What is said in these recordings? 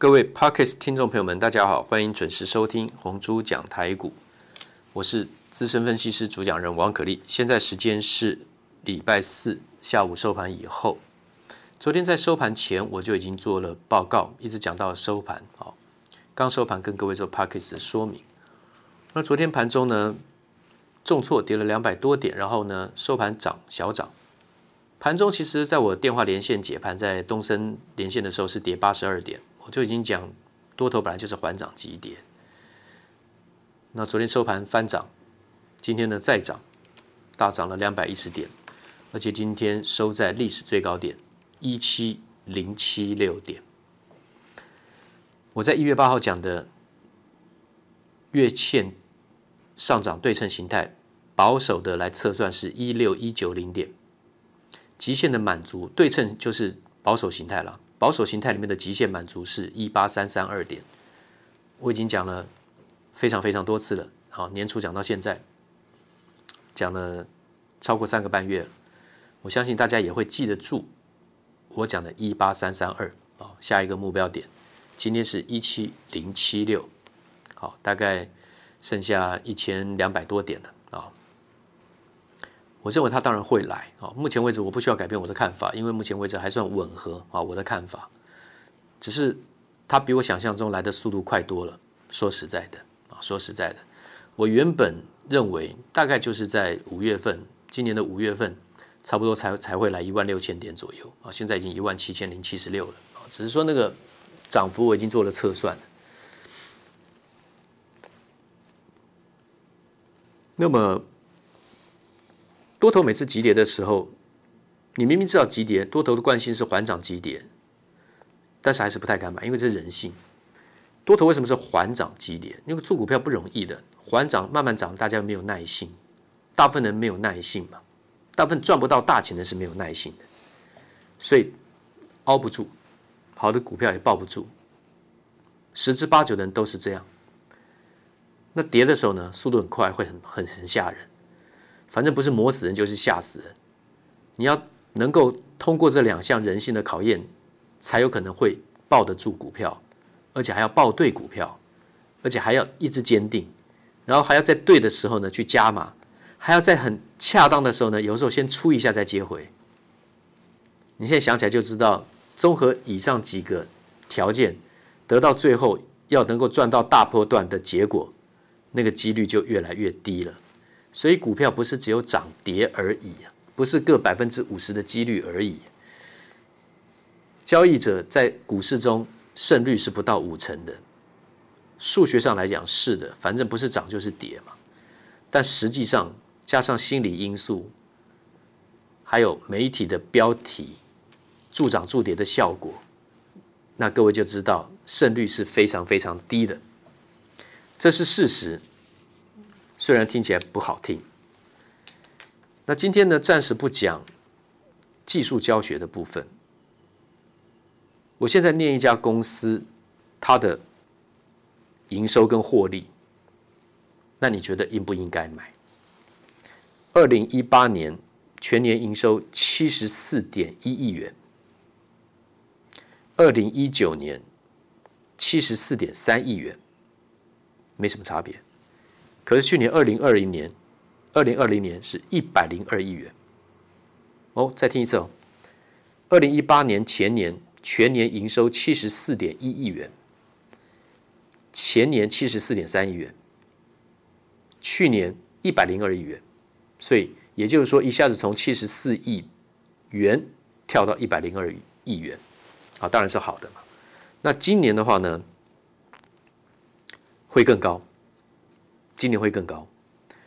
各位 Podcast 听众朋友们，大家好，欢迎准时收听红猪讲台股，我是资深分析师主讲人王可立。现在时间是礼拜四下午收盘以后，昨天在收盘前我就已经做了报告，一直讲到收盘。好，刚收盘跟各位做 Podcast 的说明。那昨天盘中呢，重挫跌了两百多点，然后呢收盘涨小涨。盘中其实在我电话连线解盘，在东森连线的时候是跌八十二点。就已经讲，多头本来就是缓涨急跌。那昨天收盘翻涨，今天呢再涨，大涨了两百一十点，而且今天收在历史最高点一七零七六点。我在一月八号讲的月线上涨对称形态，保守的来测算是一六一九零点，极限的满足对称就是保守形态了。保守形态里面的极限满足是一八三三二点，我已经讲了非常非常多次了。好，年初讲到现在，讲了超过三个半月了。我相信大家也会记得住我讲的一八三三二啊，下一个目标点，今天是一七零七六，好，大概剩下一千两百多点了。我认为它当然会来啊！目前为止我不需要改变我的看法，因为目前为止还算吻合啊我的看法。只是它比我想象中来的速度快多了。说实在的啊，说实在的，我原本认为大概就是在五月份，今年的五月份，差不多才才会来一万六千点左右啊。现在已经一万七千零七十六了啊。只是说那个涨幅我已经做了测算了。那么。多头每次急跌的时候，你明明知道急跌，多头的惯性是缓涨急跌，但是还是不太敢买，因为这是人性。多头为什么是缓涨急跌？因为做股票不容易的，缓涨慢慢涨，大家没有耐性，大部分人没有耐性嘛，大部分赚不到大钱的是没有耐性的，所以熬不住，好的股票也抱不住，十之八九的人都是这样。那跌的时候呢，速度很快，会很很很吓人。反正不是磨死人就是吓死人，你要能够通过这两项人性的考验，才有可能会抱得住股票，而且还要抱对股票，而且还要意志坚定，然后还要在对的时候呢去加码，还要在很恰当的时候呢，有时候先出一下再接回。你现在想起来就知道，综合以上几个条件，得到最后要能够赚到大波段的结果，那个几率就越来越低了。所以股票不是只有涨跌而已，不是各百分之五十的几率而已。交易者在股市中胜率是不到五成的，数学上来讲是的，反正不是涨就是跌嘛。但实际上加上心理因素，还有媒体的标题助涨助跌的效果，那各位就知道胜率是非常非常低的，这是事实。虽然听起来不好听，那今天呢，暂时不讲技术教学的部分。我现在念一家公司，它的营收跟获利，那你觉得应不应该买？二零一八年全年营收七十四点一亿元，二零一九年七十四点三亿元，没什么差别。可是去年二零二零年，二零二零年是一百零二亿元。哦，再听一次哦。二零一八年前年全年营收七十四点一亿元，前年七十四点三亿元，去年一百零二亿元，所以也就是说一下子从七十四亿元跳到一百零二亿元，啊，当然是好的嘛。那今年的话呢，会更高。今年会更高。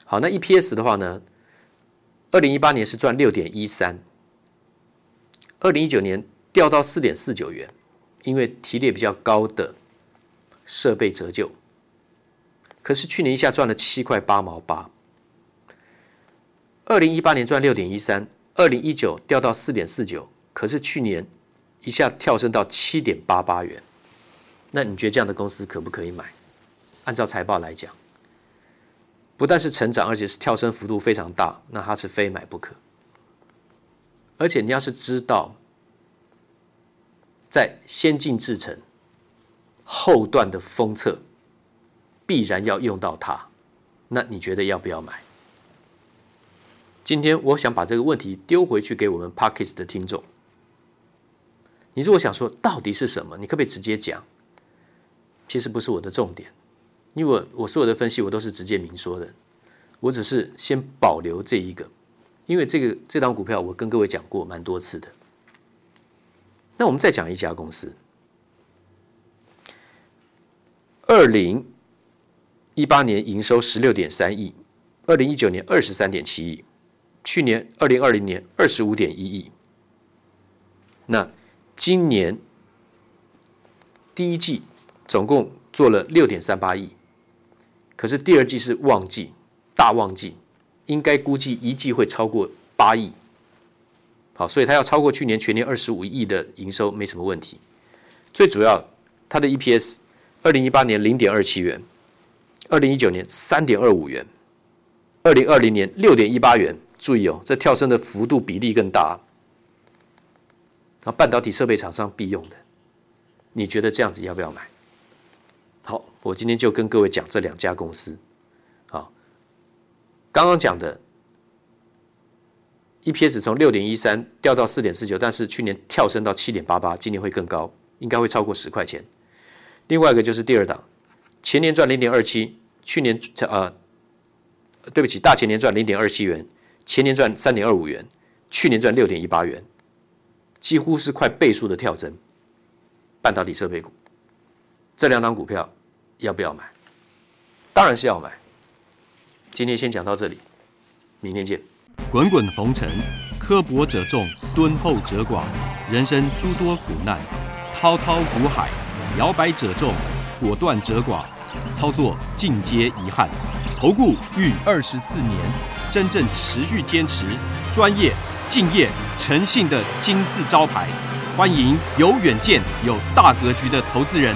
好，那 EPS 的话呢，二零一八年是赚六点一三，二零一九年掉到四点四九元，因为提列比较高的设备折旧。可是去年一下赚了七块八毛八，二零一八年赚六点一三，二零一九掉到四点四九，可是去年一下跳升到七点八八元。那你觉得这样的公司可不可以买？按照财报来讲。不但是成长，而且是跳升幅度非常大，那它是非买不可。而且你要是知道，在先进制程后段的封测必然要用到它，那你觉得要不要买？今天我想把这个问题丢回去给我们 Podcast 的听众。你如果想说到底是什么，你可不可以直接讲？其实不是我的重点，因为我我所有的分析我都是直接明说的，我只是先保留这一个，因为这个这档股票我跟各位讲过蛮多次的。那我们再讲一家公司，二零一八年营收十六点三亿，二零一九年二十三点七亿，去年二零二零年二十五点一亿，那。今年第一季总共做了六点三八亿，可是第二季是旺季，大旺季，应该估计一季会超过八亿。好，所以它要超过去年全年二十五亿的营收没什么问题。最主要，它的 EPS 二零一八年零点二七元，二零一九年三点二五元，二零二零年六点一八元。注意哦，这跳升的幅度比例更大。那半导体设备厂商必用的，你觉得这样子要不要买？我今天就跟各位讲这两家公司。好，刚刚讲的 EPS 从六点一三掉到四点四九，但是去年跳升到七点八八，今年会更高，应该会超过十块钱。另外一个就是第二档，前年赚零点二七，去年呃，对不起，大前年赚零点二七元，前年赚三点二五元，去年赚六点一八元。几乎是快倍数的跳增，半导体设备股，这两档股票要不要买？当然是要买。今天先讲到这里，明天见。滚滚红尘，刻薄者众，敦厚者寡；人生诸多苦难，滔滔苦海，摇摆者众，果断者寡。操作尽皆遗憾。投顾逾二十四年，真正持续坚持专业。敬业诚信的金字招牌，欢迎有远见、有大格局的投资人